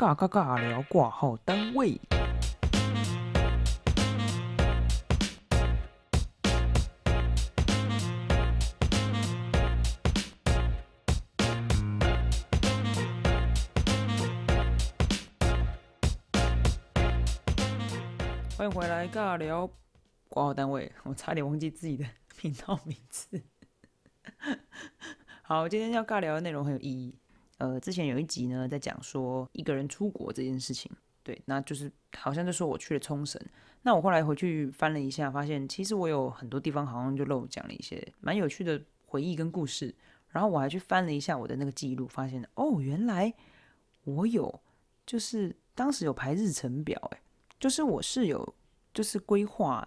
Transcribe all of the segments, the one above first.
尬尬尬聊挂号单位。欢迎回来尬聊挂号单位，我差点忘记自己的 频道名字。好，今天要尬聊的内容很有意义。呃，之前有一集呢，在讲说一个人出国这件事情，对，那就是好像就说我去了冲绳。那我后来回去翻了一下，发现其实我有很多地方好像就漏讲了一些蛮有趣的回忆跟故事。然后我还去翻了一下我的那个记录，发现哦，原来我有就是当时有排日程表，诶，就是我是有就是规划，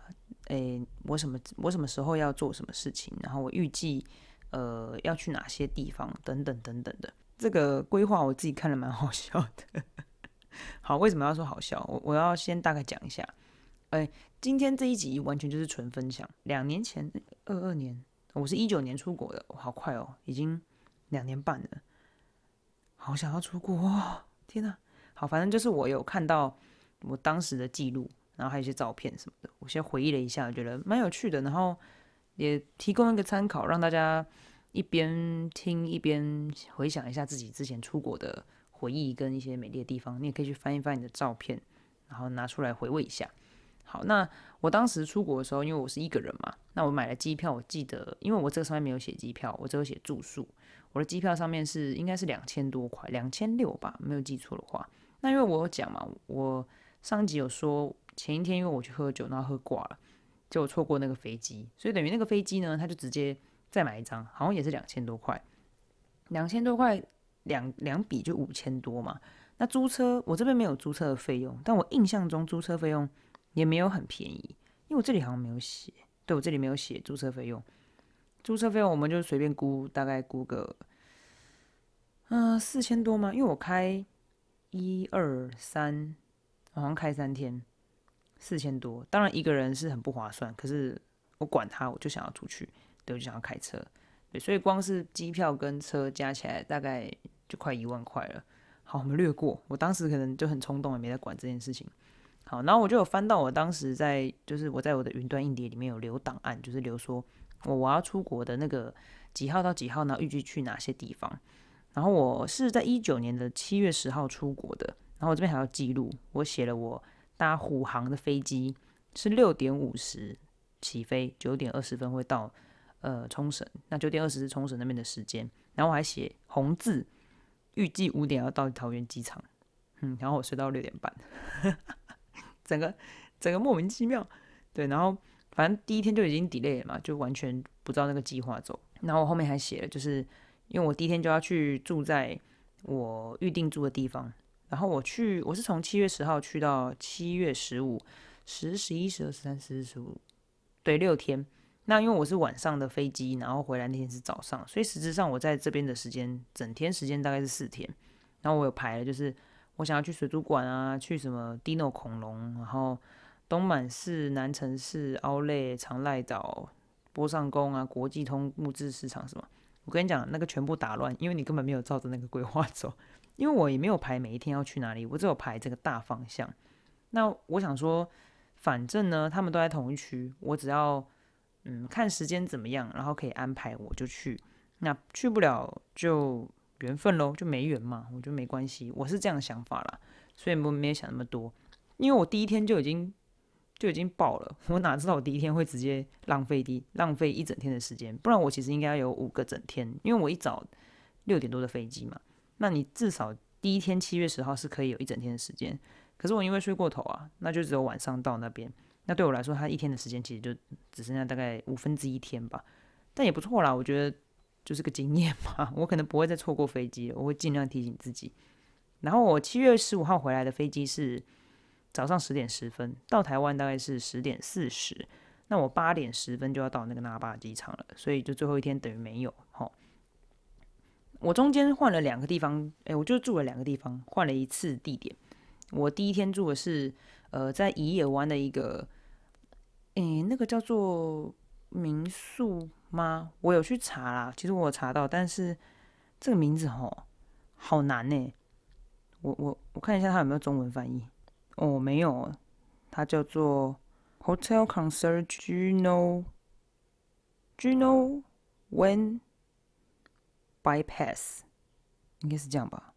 诶，我什么我什么时候要做什么事情，然后我预计呃要去哪些地方等等等等的。这个规划我自己看了蛮好笑的。好，为什么要说好笑？我我要先大概讲一下。哎，今天这一集完全就是纯分享。两年前，二二年。我是一九年出国的，好快哦，已经两年半了，好想要出国，天哪！好，反正就是我有看到我当时的记录，然后还有一些照片什么的，我先回忆了一下，觉得蛮有趣的，然后也提供一个参考，让大家一边听一边回想一下自己之前出国的回忆跟一些美丽的地方，你也可以去翻一翻你的照片，然后拿出来回味一下。好，那我当时出国的时候，因为我是一个人嘛，那我买了机票，我记得，因为我这个上面没有写机票，我只有写住宿。我的机票上面是应该是两千多块，两千六吧，没有记错的话。那因为我有讲嘛，我上集有说前一天因为我去喝酒，然后喝挂了，就错过那个飞机，所以等于那个飞机呢，他就直接再买一张，好像也是两千多块，两千多块两两笔就五千多嘛。那租车我这边没有租车的费用，但我印象中租车费用。也没有很便宜，因为我这里好像没有写，对我这里没有写租车费用。租车费用我们就随便估，大概估个，嗯，四千多吗？因为我开一二三，好像开三天，四千多。当然一个人是很不划算，可是我管他，我就想要出去，对，我就想要开车，对，所以光是机票跟车加起来大概就快一万块了。好，我们略过，我当时可能就很冲动，也没在管这件事情。好，然后我就有翻到我当时在，就是我在我的云端硬碟里面有留档案，就是留说我我要出国的那个几号到几号呢？预计去哪些地方？然后我是在一九年的七月十号出国的，然后我这边还要记录，我写了我搭虎航的飞机是六点五十起飞，九点二十分会到呃冲绳，那九点二十是冲绳那边的时间，然后我还写红字，预计五点要到桃园机场，嗯，然后我睡到六点半。整个整个莫名其妙，对，然后反正第一天就已经 delay 了嘛，就完全不知道那个计划走。然后我后面还写了，就是因为我第一天就要去住在我预定住的地方，然后我去我是从七月十号去到七月十五，十、十一、十二、十三、十四、十五，对，六天。那因为我是晚上的飞机，然后回来那天是早上，所以实质上我在这边的时间整天时间大概是四天。然后我有排了，就是。我想要去水族馆啊，去什么 Dino 恐龙，然后东满市、南城市、奥莱、长濑岛、波上宫啊，国际通木质市场什么？我跟你讲，那个全部打乱，因为你根本没有照着那个规划走。因为我也没有排每一天要去哪里，我只有排这个大方向。那我想说，反正呢，他们都在同一区，我只要嗯看时间怎么样，然后可以安排我就去。那去不了就。缘分喽，就没缘嘛，我觉得没关系，我是这样想法啦，所以我没有想那么多，因为我第一天就已经就已经爆了，我哪知道我第一天会直接浪费的浪费一整天的时间，不然我其实应该有五个整天，因为我一早六点多的飞机嘛，那你至少第一天七月十号是可以有一整天的时间，可是我因为睡过头啊，那就只有晚上到那边，那对我来说，他一天的时间其实就只剩下大概五分之一天吧，但也不错啦，我觉得。就是个经验嘛，我可能不会再错过飞机，我会尽量提醒自己。然后我七月十五号回来的飞机是早上十点十分，到台湾大概是十点四十，那我八点十分就要到那个那霸机场了，所以就最后一天等于没有。哈，我中间换了两个地方，哎，我就住了两个地方，换了一次地点。我第一天住的是呃在宜野湾的一个，诶，那个叫做民宿。吗？我有去查啦，其实我有查到，但是这个名字吼好难呢。我我我看一下它有没有中文翻译。哦，没有，它叫做 Hotel Concierge Gino Gino When Bypass，应该是这样吧？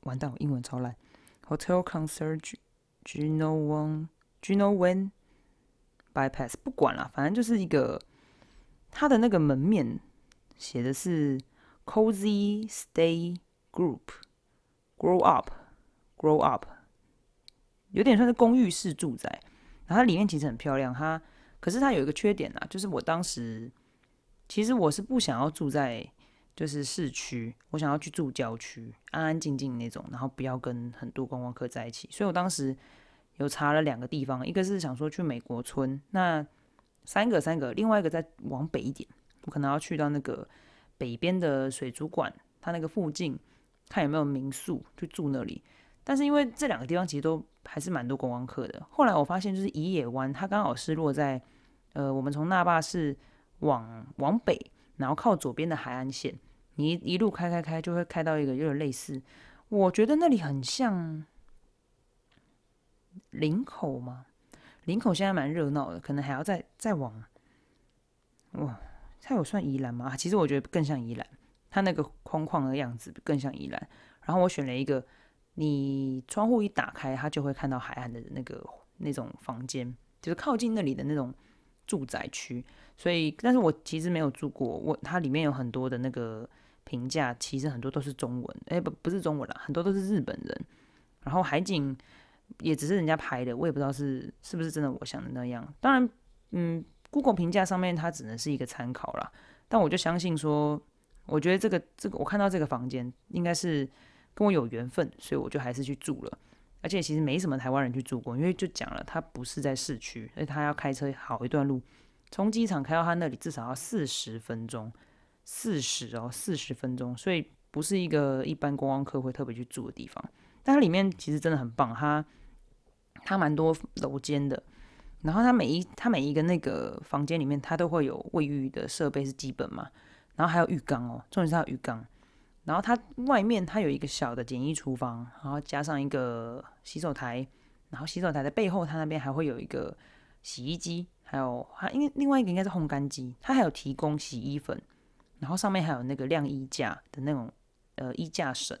完蛋，我英文超烂。Hotel Concierge Gino When Gino When Bypass，不管了，反正就是一个它的那个门面写的是 Cozy Stay Group，Grow Up，Grow Up。有点算是公寓式住宅，然后它里面其实很漂亮。它可是它有一个缺点啊，就是我当时其实我是不想要住在就是市区，我想要去住郊区，安安静静那种，然后不要跟很多观光客在一起。所以我当时有查了两个地方，一个是想说去美国村，那三个三个，另外一个再往北一点，我可能要去到那个北边的水族馆，它那个附近看有没有民宿去住那里。但是因为这两个地方其实都还是蛮多观光客的。后来我发现，就是宜野湾，它刚好是落在呃，我们从那霸市往往北，然后靠左边的海岸线，你一路开开开，就会开到一个有点类似，我觉得那里很像林口吗？林口现在蛮热闹的，可能还要再再往哇，它有算宜兰吗？其实我觉得更像宜兰，它那个框框的样子更像宜兰。然后我选了一个。你窗户一打开，它就会看到海岸的那个那种房间，就是靠近那里的那种住宅区。所以，但是我其实没有住过。我它里面有很多的那个评价，其实很多都是中文，哎，不不是中文啦，很多都是日本人。然后海景也只是人家拍的，我也不知道是是不是真的我想的那样。当然，嗯，Google 评价上面它只能是一个参考啦。但我就相信说，我觉得这个这个我看到这个房间应该是。跟我有缘分，所以我就还是去住了。而且其实没什么台湾人去住过，因为就讲了，他不是在市区，所以他要开车好一段路，从机场开到他那里至少要四十分钟，四十哦，四十分钟，所以不是一个一般观光客会特别去住的地方。但它里面其实真的很棒，它它蛮多楼间的，然后它每一它每一个那个房间里面，它都会有卫浴的设备是基本嘛，然后还有浴缸哦，重点是它有浴缸。然后它外面它有一个小的简易厨房，然后加上一个洗手台，然后洗手台的背后它那边还会有一个洗衣机，还有它因为另外一个应该是烘干机，它还有提供洗衣粉，然后上面还有那个晾衣架的那种呃衣架绳，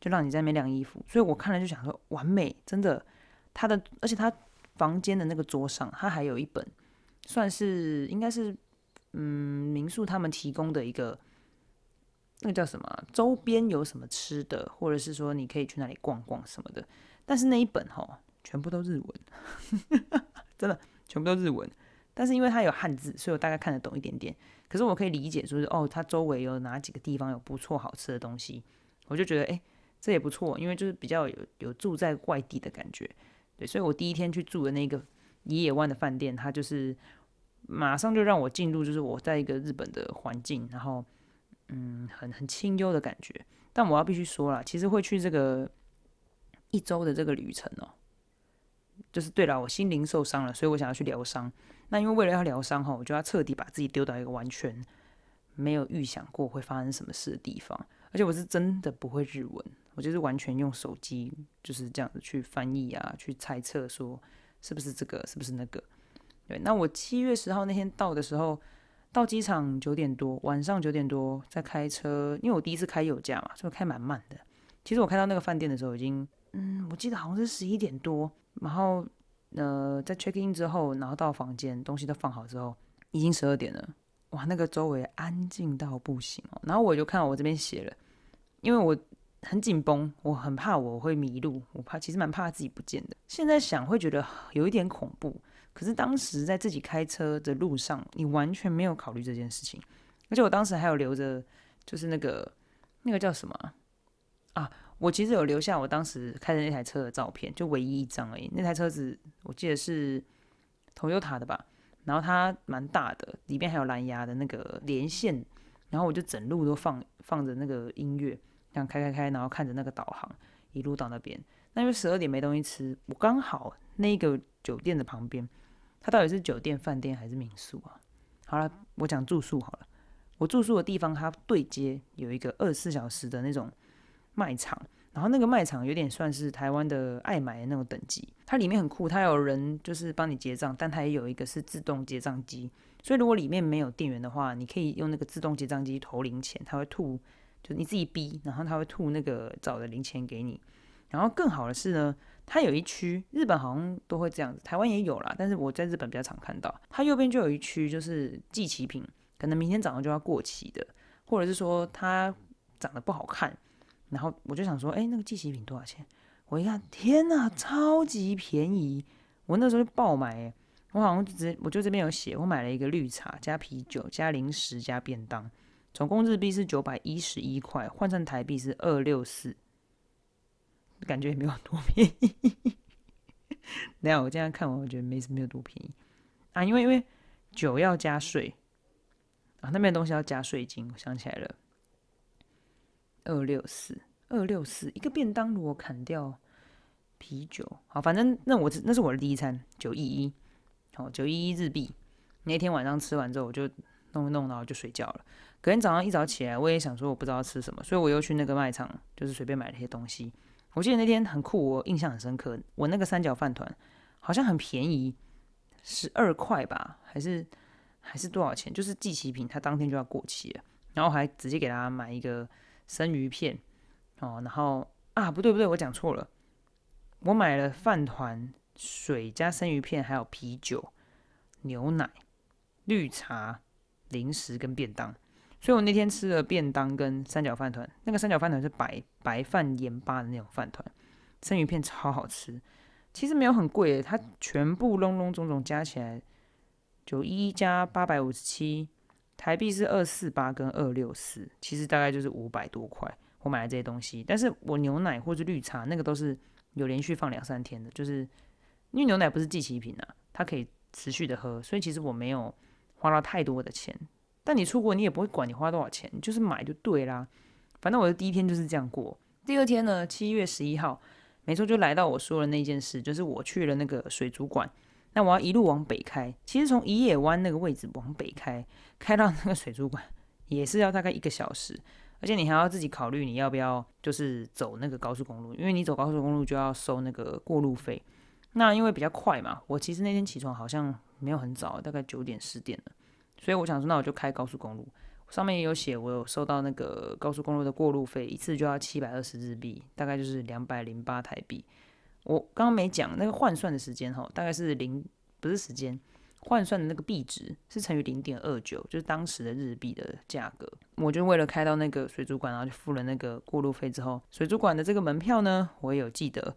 就让你在那边晾衣服。所以我看了就想说完美，真的，他的而且他房间的那个桌上他还有一本，算是应该是嗯民宿他们提供的一个。那个叫什么？周边有什么吃的，或者是说你可以去那里逛逛什么的。但是那一本哈，全部都日文，真的全部都日文。但是因为它有汉字，所以我大概看得懂一点点。可是我可以理解，说是哦，它周围有哪几个地方有不错好吃的东西，我就觉得哎，这也不错，因为就是比较有有住在外地的感觉。对，所以我第一天去住的那个野野湾的饭店，它就是马上就让我进入，就是我在一个日本的环境，然后。嗯，很很清幽的感觉，但我要必须说了，其实会去这个一周的这个旅程哦，就是对了，我心灵受伤了，所以我想要去疗伤。那因为为了要疗伤哈，我就要彻底把自己丢到一个完全没有预想过会发生什么事的地方，而且我是真的不会日文，我就是完全用手机就是这样子去翻译啊，去猜测说是不是这个，是不是那个。对，那我七月十号那天到的时候。到机场九点多，晚上九点多在开车，因为我第一次开有驾嘛，所以开蛮慢的。其实我开到那个饭店的时候，已经，嗯，我记得好像是十一点多。然后，呃，在 check in 之后，然后到房间，东西都放好之后，已经十二点了。哇，那个周围安静到不行哦。然后我就看到我这边写了，因为我很紧绷，我很怕我会迷路，我怕其实蛮怕自己不见的。现在想会觉得有一点恐怖。可是当时在自己开车的路上，你完全没有考虑这件事情，而且我当时还有留着，就是那个那个叫什么啊？我其实有留下我当时开的那台车的照片，就唯一一张而已。那台车子我记得是 Toyota 的吧，然后它蛮大的，里面还有蓝牙的那个连线，然后我就整路都放放着那个音乐，这样开开开，然后看着那个导航一路到那边。那因为十二点没东西吃，我刚好那个酒店的旁边。它到底是酒店、饭店还是民宿啊？好了，我讲住宿好了。我住宿的地方，它对接有一个二十四小时的那种卖场，然后那个卖场有点算是台湾的爱买的那种等级，它里面很酷，它有人就是帮你结账，但它也有一个是自动结账机，所以如果里面没有店员的话，你可以用那个自动结账机投零钱，它会吐，就你自己逼，然后他会吐那个找的零钱给你。然后更好的是呢，它有一区，日本好像都会这样子，台湾也有啦，但是我在日本比较常看到，它右边就有一区就是寄期品，可能明天早上就要过期的，或者是说它长得不好看。然后我就想说，哎，那个寄喜品多少钱？我一看，天呐，超级便宜！我那时候就爆买，我好像直，我就这边有写，我买了一个绿茶加啤酒加零食加便当，总共日币是九百一十一块，换成台币是二六四，感觉也没有多便宜。等下我这样看完，我觉得没没有多便宜啊，因为因为酒要加税啊，那边的东西要加税金，我想起来了。二六四，二六四，一个便当如果砍掉啤酒，好，反正那我那是我的第一餐，九一一，好，九一一日币。那天晚上吃完之后，我就弄一弄，然后就睡觉了。隔天早上一早起来，我也想说我不知道吃什么，所以我又去那个卖场，就是随便买了些东西。我记得那天很酷，我印象很深刻。我那个三角饭团好像很便宜，十二块吧，还是还是多少钱？就是寄期品，它当天就要过期了，然后还直接给他买一个。生鱼片哦，然后啊，不对不对，我讲错了，我买了饭团、水加生鱼片，还有啤酒、牛奶、绿茶、零食跟便当。所以我那天吃了便当跟三角饭团，那个三角饭团是白白饭盐巴的那种饭团，生鱼片超好吃。其实没有很贵，它全部隆隆总总加起来九一加八百五十七。台币是二四八跟二六四，其实大概就是五百多块。我买了这些东西，但是我牛奶或者绿茶那个都是有连续放两三天的，就是因为牛奶不是寄期品啊，它可以持续的喝，所以其实我没有花到太多的钱。但你出国你也不会管你花多少钱，就是买就对啦。反正我的第一天就是这样过。第二天呢，七月十一号，没错，就来到我说的那件事，就是我去了那个水族馆。那我要一路往北开，其实从宜野湾那个位置往北开，开到那个水族馆也是要大概一个小时，而且你还要自己考虑你要不要就是走那个高速公路，因为你走高速公路就要收那个过路费。那因为比较快嘛，我其实那天起床好像没有很早，大概九点十点了，所以我想说那我就开高速公路，上面也有写我有收到那个高速公路的过路费，一次就要七百二十日币，大概就是两百零八台币。我刚刚没讲那个换算的时间哈，大概是零，不是时间，换算的那个币值是乘以零点二九，就是当时的日币的价格。我就为了开到那个水族馆，然后就付了那个过路费之后，水族馆的这个门票呢，我也有记得，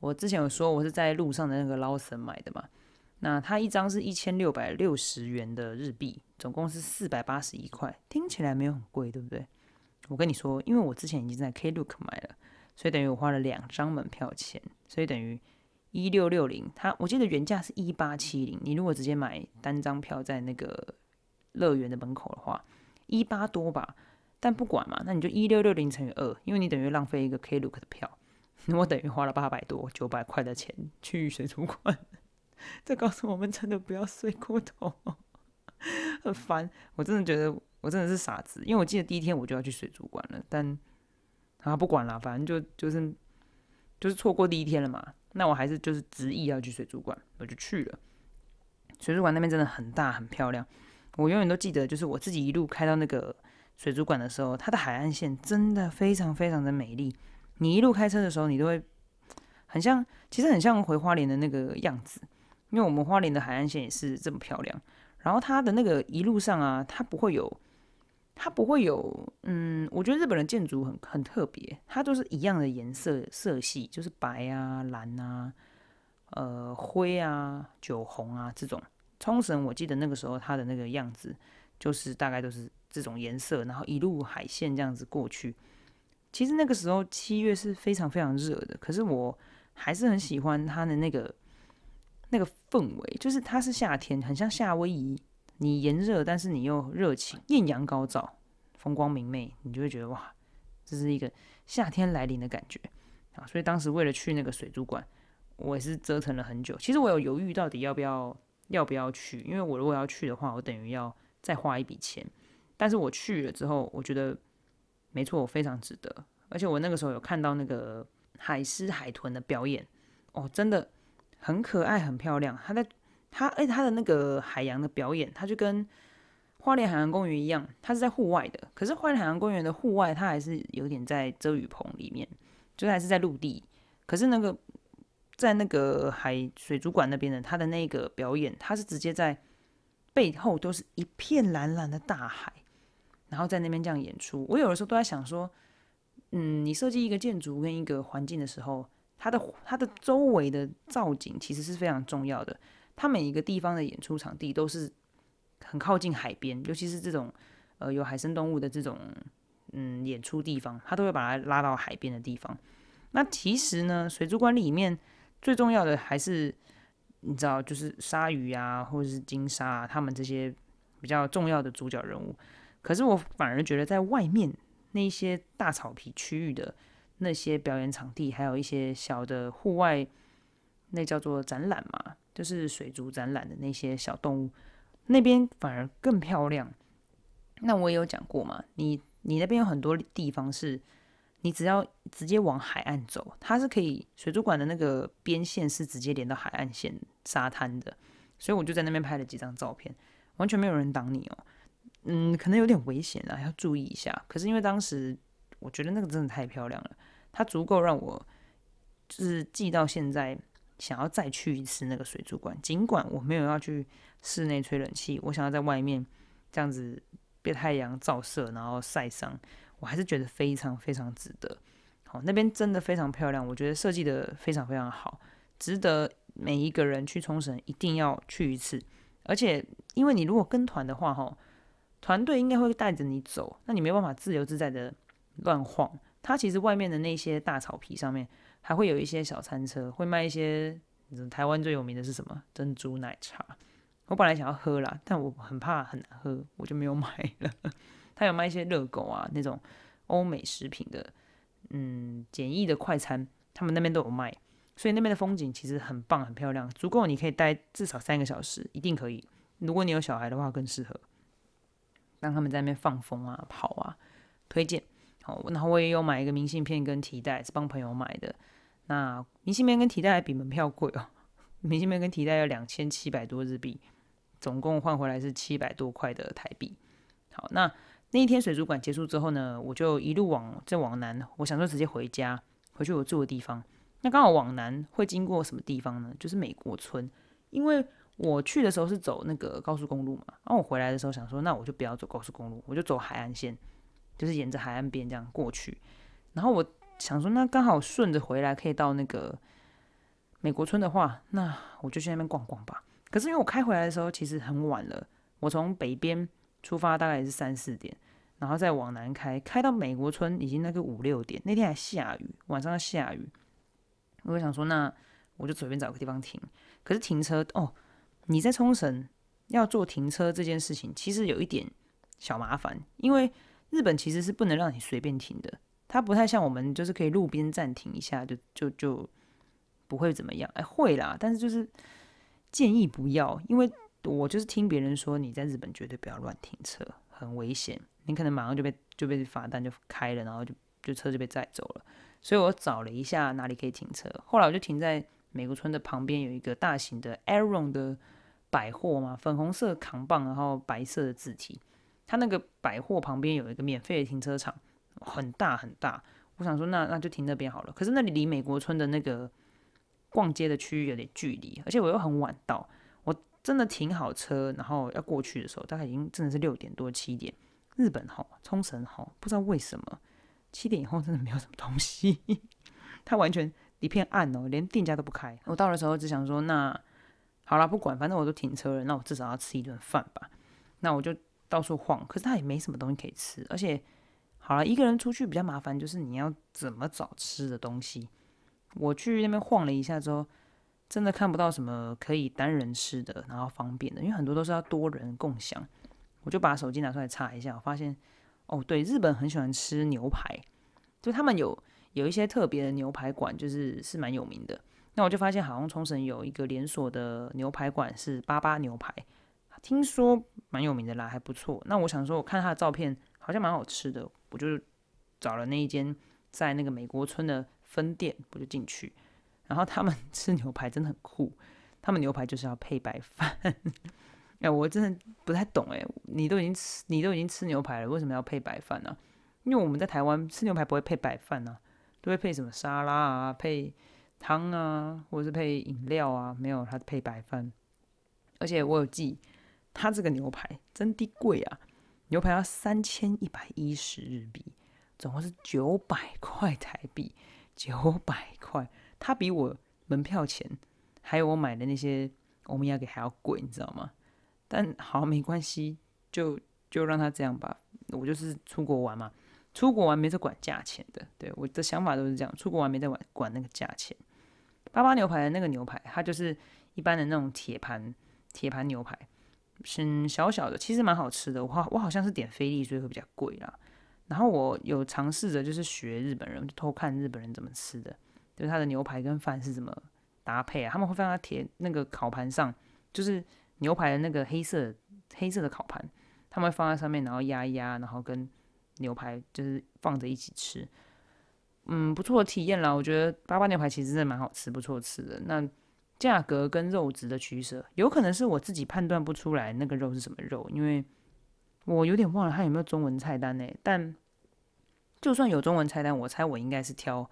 我之前有说我是在路上的那个捞神买的嘛，那它一张是一千六百六十元的日币，总共是四百八十一块，听起来没有很贵，对不对？我跟你说，因为我之前已经在 Klook 买了。所以等于我花了两张门票钱，所以等于一六六零。它我记得原价是一八七零，你如果直接买单张票在那个乐园的门口的话，一八多吧。但不管嘛，那你就一六六零乘以二，因为你等于浪费一个 Klook 的票，我等于花了八百多九百块的钱去水族馆。这告诉我们真的不要睡过头，很烦。我真的觉得我真的是傻子，因为我记得第一天我就要去水族馆了，但。啊，不管了，反正就就是就是错过第一天了嘛。那我还是就是执意要去水族馆，我就去了。水族馆那边真的很大很漂亮，我永远都记得，就是我自己一路开到那个水族馆的时候，它的海岸线真的非常非常的美丽。你一路开车的时候，你都会很像，其实很像回花莲的那个样子，因为我们花莲的海岸线也是这么漂亮。然后它的那个一路上啊，它不会有。它不会有，嗯，我觉得日本的建筑很很特别，它都是一样的颜色色系，就是白啊、蓝啊、呃灰啊、酒红啊这种。冲绳我记得那个时候它的那个样子，就是大概都是这种颜色，然后一路海线这样子过去。其实那个时候七月是非常非常热的，可是我还是很喜欢它的那个那个氛围，就是它是夏天，很像夏威夷。你炎热，但是你又热情，艳阳高照，风光明媚，你就会觉得哇，这是一个夏天来临的感觉啊！所以当时为了去那个水族馆，我也是折腾了很久。其实我有犹豫到底要不要要不要去，因为我如果要去的话，我等于要再花一笔钱。但是我去了之后，我觉得没错，我非常值得。而且我那个时候有看到那个海狮海豚的表演，哦，真的很可爱，很漂亮。它在它哎，它的那个海洋的表演，它就跟花莲海洋公园一样，它是在户外的。可是花莲海洋公园的户外，它还是有点在遮雨棚里面，就还是在陆地。可是那个在那个海水族馆那边的，他的那个表演，他是直接在背后都是一片蓝蓝的大海，然后在那边这样演出。我有的时候都在想说，嗯，你设计一个建筑跟一个环境的时候，它的它的周围的造景其实是非常重要的。它每一个地方的演出场地都是很靠近海边，尤其是这种呃有海生动物的这种嗯演出地方，它都会把它拉到海边的地方。那其实呢，水族馆里面最重要的还是你知道，就是鲨鱼啊，或者是金鲨啊，他们这些比较重要的主角人物。可是我反而觉得在外面那些大草皮区域的那些表演场地，还有一些小的户外，那叫做展览嘛。就是水族展览的那些小动物，那边反而更漂亮。那我也有讲过嘛，你你那边有很多地方是，你只要直接往海岸走，它是可以水族馆的那个边线是直接连到海岸线沙滩的，所以我就在那边拍了几张照片，完全没有人挡你哦。嗯，可能有点危险啊，要注意一下。可是因为当时我觉得那个真的太漂亮了，它足够让我就是记到现在。想要再去一次那个水族馆，尽管我没有要去室内吹冷气，我想要在外面这样子被太阳照射，然后晒伤，我还是觉得非常非常值得。好，那边真的非常漂亮，我觉得设计的非常非常好，值得每一个人去冲绳一定要去一次。而且，因为你如果跟团的话，哈，团队应该会带着你走，那你没办法自由自在的乱晃。它其实外面的那些大草皮上面。还会有一些小餐车，会卖一些台湾最有名的是什么珍珠奶茶。我本来想要喝啦，但我很怕很难喝，我就没有买了。他有卖一些热狗啊，那种欧美食品的，嗯，简易的快餐，他们那边都有卖。所以那边的风景其实很棒，很漂亮，足够你可以待至少三个小时，一定可以。如果你有小孩的话，更适合让他们在那边放风啊、跑啊，推荐。好，然后我也有买一个明信片跟提袋，是帮朋友买的。那明信片跟提袋比门票贵哦，明信片跟提袋要两千七百多日币，总共换回来是七百多块的台币。好，那那一天水族馆结束之后呢，我就一路往再往南，我想说直接回家，回去我住的地方。那刚好往南会经过什么地方呢？就是美国村，因为我去的时候是走那个高速公路嘛，然后我回来的时候想说，那我就不要走高速公路，我就走海岸线，就是沿着海岸边这样过去，然后我。想说，那刚好顺着回来可以到那个美国村的话，那我就去那边逛逛吧。可是因为我开回来的时候其实很晚了，我从北边出发大概也是三四点，然后再往南开，开到美国村已经那个五六点。那天还下雨，晚上下雨，我想说，那我就随便找个地方停。可是停车哦，你在冲绳要做停车这件事情，其实有一点小麻烦，因为日本其实是不能让你随便停的。它不太像我们，就是可以路边暂停一下，就就就不会怎么样。哎，会啦，但是就是建议不要，因为我就是听别人说，你在日本绝对不要乱停车，很危险，你可能马上就被就被罚单就开了，然后就就车就被载走了。所以我找了一下哪里可以停车，后来我就停在美国村的旁边，有一个大型的 Aaron 的百货嘛，粉红色扛棒，然后白色的字体，它那个百货旁边有一个免费的停车场。很大很大，我想说那那就停那边好了。可是那里离美国村的那个逛街的区域有点距离，而且我又很晚到，我真的停好车，然后要过去的时候，大概已经真的是六点多七点。日本好，冲绳好，不知道为什么七点以后真的没有什么东西，它完全一片暗哦，连店家都不开。我到的时候只想说，那好了，不管，反正我都停车了，那我至少要吃一顿饭吧。那我就到处晃，可是它也没什么东西可以吃，而且。好了，一个人出去比较麻烦，就是你要怎么找吃的东西。我去那边晃了一下之后，真的看不到什么可以单人吃的，然后方便的，因为很多都是要多人共享。我就把手机拿出来查一下，我发现，哦，对，日本很喜欢吃牛排，就他们有有一些特别的牛排馆，就是是蛮有名的。那我就发现，好像冲绳有一个连锁的牛排馆是八八牛排，听说蛮有名的啦，还不错。那我想说，我看他的照片。好像蛮好吃的，我就找了那一间在那个美国村的分店，我就进去。然后他们吃牛排真的很酷，他们牛排就是要配白饭。哎，我真的不太懂哎，你都已经吃，你都已经吃牛排了，为什么要配白饭呢？因为我们在台湾吃牛排不会配白饭呢，都会配什么沙拉啊，配汤啊，或者是配饮料啊，没有，它配白饭。而且我有记，它这个牛排真的贵啊，牛排要三千一百一十日币，总共是九百块台币，九百块，它比我门票钱还有我买的那些欧米亚给还要贵，你知道吗？但好没关系，就就让他这样吧。我就是出国玩嘛，出国玩没在管价钱的。对我的想法都是这样，出国玩没在管管那个价钱。八八牛排的那个牛排，它就是一般的那种铁盘铁盘牛排，嗯小小的，其实蛮好吃的。我好我好像是点菲力，所以会比较贵啦。然后我有尝试着就是学日本人，偷看日本人怎么吃的，就是他的牛排跟饭是怎么搭配啊？他们会放在铁那个烤盘上，就是。牛排的那个黑色黑色的烤盘，他们会放在上面，然后压一压，然后跟牛排就是放着一起吃，嗯，不错的体验啦。我觉得八八牛排其实是蛮好吃，不错吃的。那价格跟肉质的取舍，有可能是我自己判断不出来那个肉是什么肉，因为我有点忘了它有没有中文菜单呢。但就算有中文菜单，我猜我应该是挑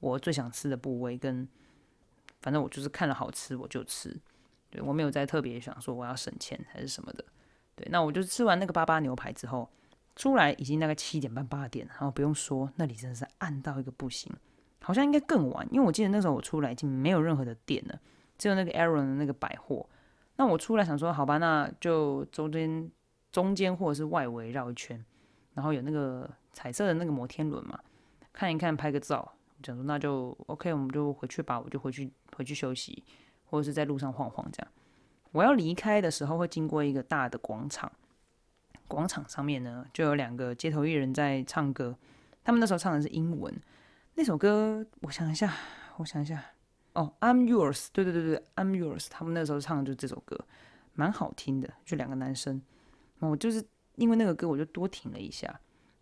我最想吃的部位，跟反正我就是看了好吃我就吃。对我没有再特别想说我要省钱还是什么的，对，那我就吃完那个八八牛排之后出来已经大概七点半八点，然后不用说那里真的是暗到一个不行，好像应该更晚，因为我记得那时候我出来已经没有任何的店了，只有那个 Aaron 的那个百货。那我出来想说好吧，那就中间中间或者是外围绕一圈，然后有那个彩色的那个摩天轮嘛，看一看拍个照，想说那就 OK，我们就回去吧，我就回去回去休息。或者是在路上晃晃这样，我要离开的时候会经过一个大的广场，广场上面呢就有两个街头艺人在唱歌，他们那时候唱的是英文，那首歌我想一下，我想一下，哦，I'm yours，对对对对，I'm yours，他们那时候唱的就是这首歌，蛮好听的，就两个男生，我就是因为那个歌我就多停了一下，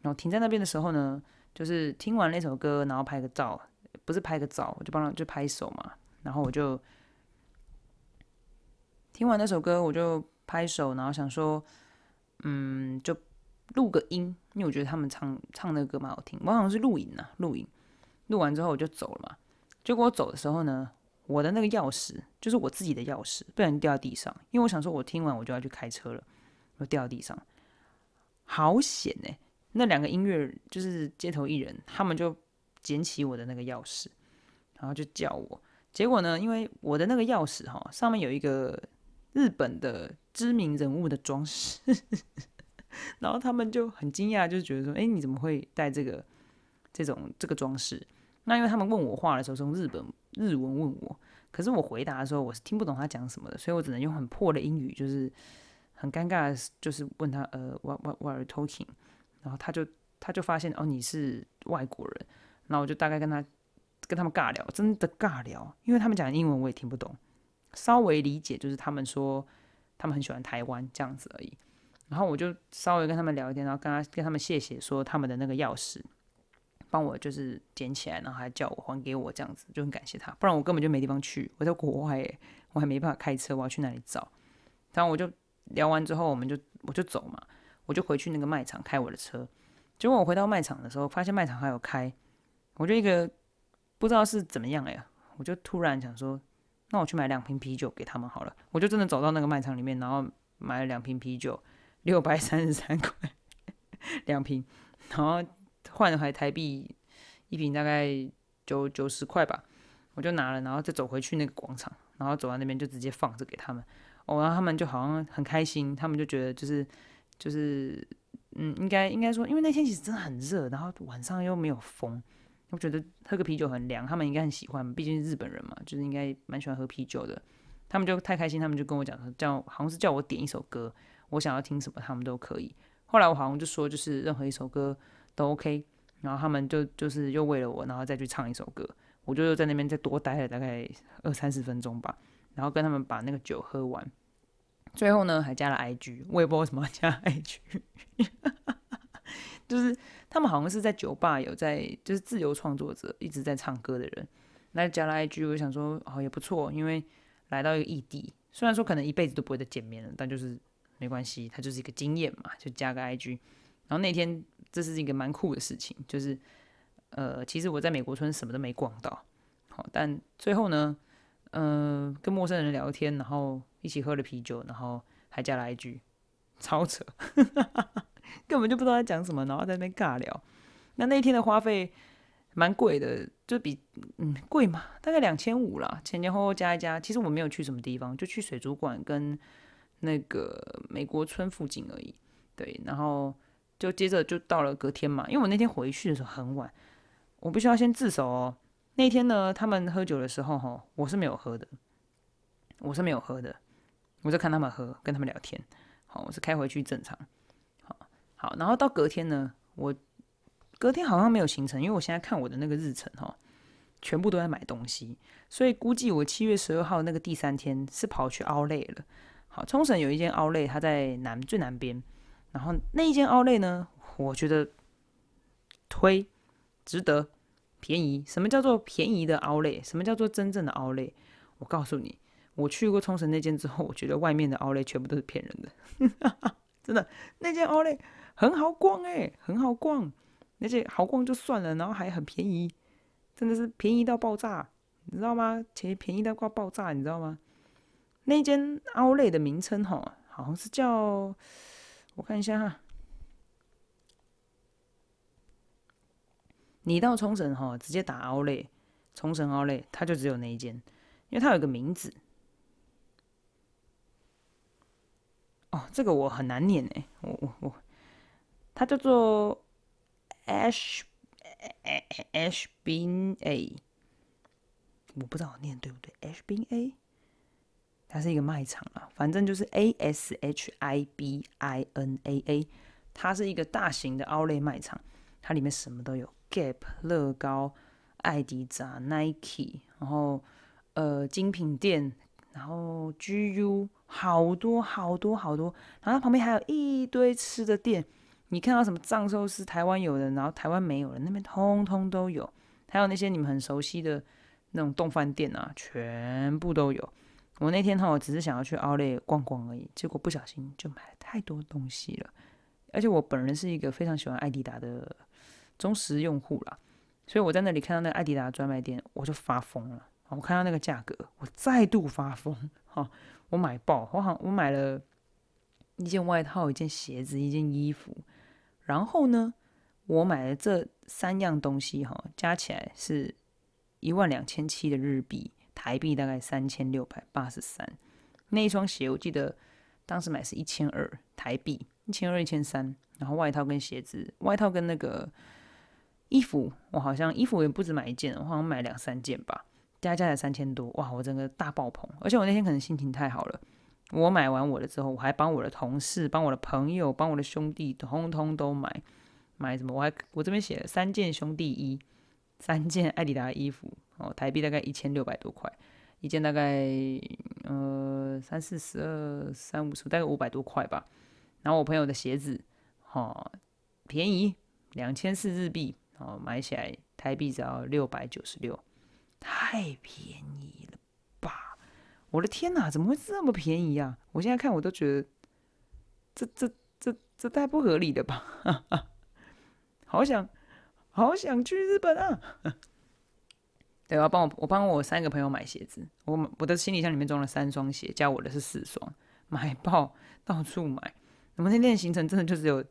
然后停在那边的时候呢，就是听完那首歌，然后拍个照，不是拍个照，我就帮他就拍手嘛，然后我就。听完那首歌，我就拍手，然后想说，嗯，就录个音，因为我觉得他们唱唱那个歌蛮好听。我好像是录影啊，录影，录完之后我就走了嘛。结果我走的时候呢，我的那个钥匙就是我自己的钥匙，不小心掉在地上。因为我想说，我听完我就要去开车了，我掉在地上，好险哎！那两个音乐就是街头艺人，他们就捡起我的那个钥匙，然后就叫我。结果呢，因为我的那个钥匙哈，上面有一个。日本的知名人物的装饰，然后他们就很惊讶，就觉得说：“哎，你怎么会带这个这种这个装饰？”那因为他们问我话的时候是用日本日文问我，可是我回答的时候我是听不懂他讲什么的，所以我只能用很破的英语，就是很尴尬的，就是问他：“呃，what what what are you talking？” 然后他就他就发现哦你是外国人，然后我就大概跟他跟他们尬聊，真的尬聊，因为他们讲英文我也听不懂。稍微理解，就是他们说他们很喜欢台湾这样子而已。然后我就稍微跟他们聊一天，然后跟他跟他们谢谢，说他们的那个钥匙帮我就是捡起来，然后还叫我还给我这样子，就很感谢他。不然我根本就没地方去，我在国外，我还没办法开车，我要去哪里找？然后我就聊完之后，我们就我就走嘛，我就回去那个卖场开我的车。结果我回到卖场的时候，发现卖场还有开，我就一个不知道是怎么样哎，我就突然想说。那我去买两瓶啤酒给他们好了，我就真的走到那个卖场里面，然后买了两瓶啤酒，六百三十三块 两瓶，然后换了台台币一瓶大概九九十块吧，我就拿了，然后再走回去那个广场，然后走到那边就直接放着给他们，哦，然后他们就好像很开心，他们就觉得就是就是嗯，应该应该说，因为那天其实真的很热，然后晚上又没有风。我觉得喝个啤酒很凉，他们应该很喜欢，毕竟是日本人嘛，就是应该蛮喜欢喝啤酒的。他们就太开心，他们就跟我讲说，叫好像是叫我点一首歌，我想要听什么，他们都可以。后来我好像就说，就是任何一首歌都 OK。然后他们就就是又为了我，然后再去唱一首歌。我就又在那边再多待了大概二三十分钟吧，然后跟他们把那个酒喝完。最后呢，还加了 IG，我也不知道为什么要加 IG。就是他们好像是在酒吧有在，就是自由创作者一直在唱歌的人。那加了 IG，我想说哦也不错，因为来到一个异地，虽然说可能一辈子都不会再见面了，但就是没关系，它就是一个经验嘛，就加个 IG。然后那天这是一个蛮酷的事情，就是呃，其实我在美国村什么都没逛到，好，但最后呢，嗯，跟陌生人聊天，然后一起喝了啤酒，然后还加了一句超扯，根本就不知道在讲什么，然后在那边尬聊。那那天的花费。蛮贵的，就比嗯贵嘛，大概两千五啦，前前后后加一加。其实我没有去什么地方，就去水族馆跟那个美国村附近而已。对，然后就接着就到了隔天嘛，因为我那天回去的时候很晚，我必须要先自首哦。那天呢，他们喝酒的时候哈，我是没有喝的，我是没有喝的，我在看他们喝，跟他们聊天。好，我是开回去正常。好，好，然后到隔天呢，我。隔天好像没有行程，因为我现在看我的那个日程哈，全部都在买东西，所以估计我七月十二号那个第三天是跑去奥莱了。好，冲绳有一间奥莱，它在南最南边，然后那一间奥莱呢，我觉得推值得，便宜。什么叫做便宜的奥莱？什么叫做真正的奥莱？我告诉你，我去过冲绳那间之后，我觉得外面的奥莱全部都是骗人的，真的，那间奥莱很好逛哎，很好逛。那些好逛就算了，然后还很便宜，真的是便宜到爆炸，你知道吗？且便宜到挂爆炸，你知道吗？那间奥莱的名称哈，好像是叫我看一下哈，你到冲绳哈，直接打奥莱，冲绳奥莱，它就只有那一间，因为它有个名字。哦，这个我很难念哎，我我我，它叫做。Ash Ash Bin A，我不知道我念对不对。Ash Bin A，它是一个卖场啊，反正就是 A S H I B I N A A，它是一个大型的奥莱卖场，它里面什么都有，Gap、乐高、艾迪达、Nike，然后呃精品店，然后 GU，好多好多好多，然后它旁边还有一堆吃的店。你看到什么藏寿司？台湾有的，然后台湾没有的，那边通通都有。还有那些你们很熟悉的那种冻饭店啊，全部都有。我那天哈，我只是想要去奥莱逛逛而已，结果不小心就买了太多东西了。而且我本人是一个非常喜欢艾迪达的忠实用户啦，所以我在那里看到那个艾迪达专卖店，我就发疯了。我看到那个价格，我再度发疯。哈，我买爆，我好，我买了一件外套，一件鞋子，一件衣服。然后呢，我买了这三样东西，哈，加起来是一万两千七的日币，台币大概三千六百八十三。那一双鞋，我记得当时买是一千二台币，一千二一千三。然后外套跟鞋子，外套跟那个衣服，我好像衣服也不止买一件，我好像买两三件吧，加加才三千多。哇，我整个大爆棚！而且我那天可能心情太好了。我买完我的之后，我还帮我的同事、帮我的朋友、帮我的兄弟，通通都买。买什么？我还我这边写了三件兄弟衣，三件艾迪达的衣服，哦，台币大概一千六百多块，一件大概呃三四十二三五十，大概五百多块吧。然后我朋友的鞋子，哦，便宜两千四日币，哦，买起来台币只要六百九十六，太便宜了吧。我的天哪，怎么会这么便宜啊？我现在看我都觉得，这这这这太不合理了吧！好想好想去日本啊！对，我帮我我帮我三个朋友买鞋子，我我的行李箱里面装了三双鞋，加我的是四双，买爆到处买。我们那天行程真的就只有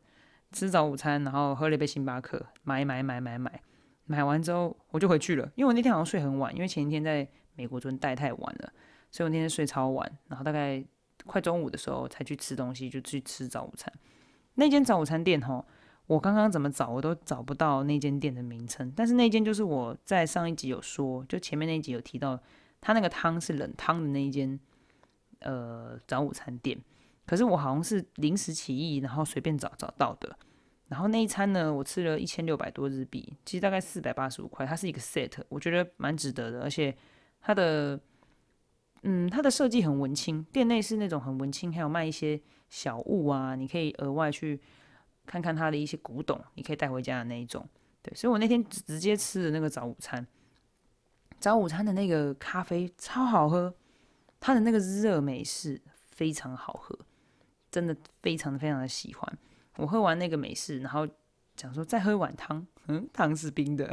吃早午餐，然后喝了一杯星巴克，买买买买买，买完之后我就回去了，因为我那天好像睡很晚，因为前一天在美国真待太晚了。所以我那天睡超晚，然后大概快中午的时候才去吃东西，就去吃早午餐。那间早午餐店吼，我刚刚怎么找我都找不到那间店的名称，但是那间就是我在上一集有说，就前面那一集有提到，它那个汤是冷汤的那一间呃早午餐店。可是我好像是临时起意，然后随便找找到的。然后那一餐呢，我吃了一千六百多日币，其实大概四百八十五块，它是一个 set，我觉得蛮值得的，而且它的。嗯，它的设计很文青，店内是那种很文青，还有卖一些小物啊，你可以额外去看看它的一些古董，你可以带回家的那一种。对，所以我那天直接吃的那个早午餐，早午餐的那个咖啡超好喝，它的那个热美式非常好喝，真的非常非常的喜欢。我喝完那个美式，然后讲说再喝一碗汤，嗯，汤是冰的，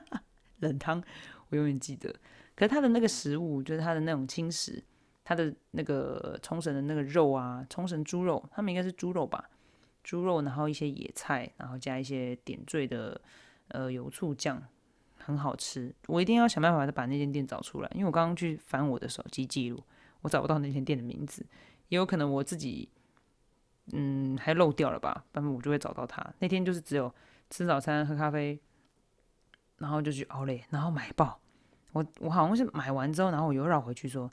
冷汤，我永远记得。可是它的那个食物，就是它的那种轻食，它的那个冲绳的那个肉啊，冲绳猪肉，他们应该是猪肉吧？猪肉，然后一些野菜，然后加一些点缀的呃油醋酱，很好吃。我一定要想办法再把那间店找出来，因为我刚刚去翻我的手机记录，我找不到那间店的名字，也有可能我自己嗯还漏掉了吧，反正我就会找到它。那天就是只有吃早餐、喝咖啡，然后就去奥莱，然后买爆。我我好像是买完之后，然后我又绕回去说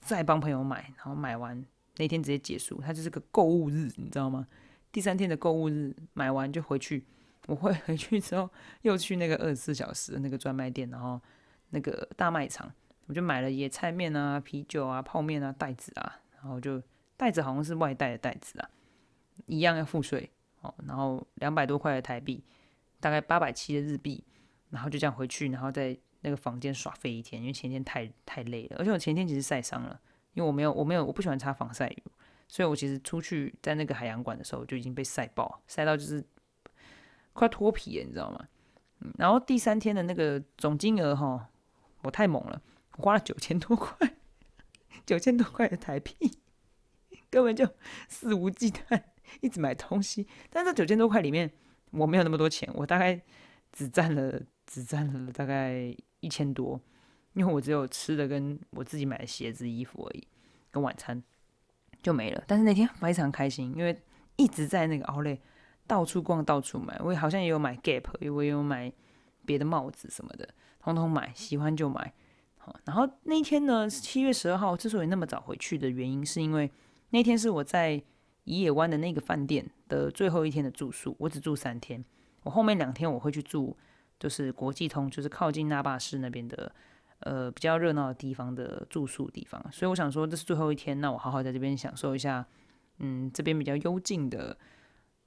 再帮朋友买，然后买完那天直接结束，它就是个购物日，你知道吗？第三天的购物日买完就回去，我会回去之后又去那个二十四小时的那个专卖店，然后那个大卖场，我就买了野菜面啊、啤酒啊、泡面啊、袋子啊，然后就袋子好像是外带的袋子啊，一样要付税哦，然后两百多块的台币，大概八百七的日币，然后就这样回去，然后在那个房间耍废一天，因为前天太太累了，而且我前天其实晒伤了，因为我没有我没有我不喜欢擦防晒油。所以我其实出去在那个海洋馆的时候就已经被晒爆，晒到就是快脱皮了，你知道吗？嗯，然后第三天的那个总金额哈，我太猛了，我花了九千多块，九千多块的台币，根本就肆无忌惮一直买东西。但这九千多块里面，我没有那么多钱，我大概只占了只占了大概一千多，因为我只有吃的跟我自己买的鞋子、衣服而已，跟晚餐。就没了，但是那天非常开心，因为一直在那个奥莱到处逛，到处买。我好像也有买 Gap，我也有买别的帽子什么的，通通买，喜欢就买。好，然后那天呢，七月十二号，之所以那么早回去的原因，是因为那天是我在宜野湾的那个饭店的最后一天的住宿，我只住三天，我后面两天我会去住，就是国际通，就是靠近那霸市那边的。呃，比较热闹的地方的住宿地方，所以我想说这是最后一天，那我好好在这边享受一下，嗯，这边比较幽静的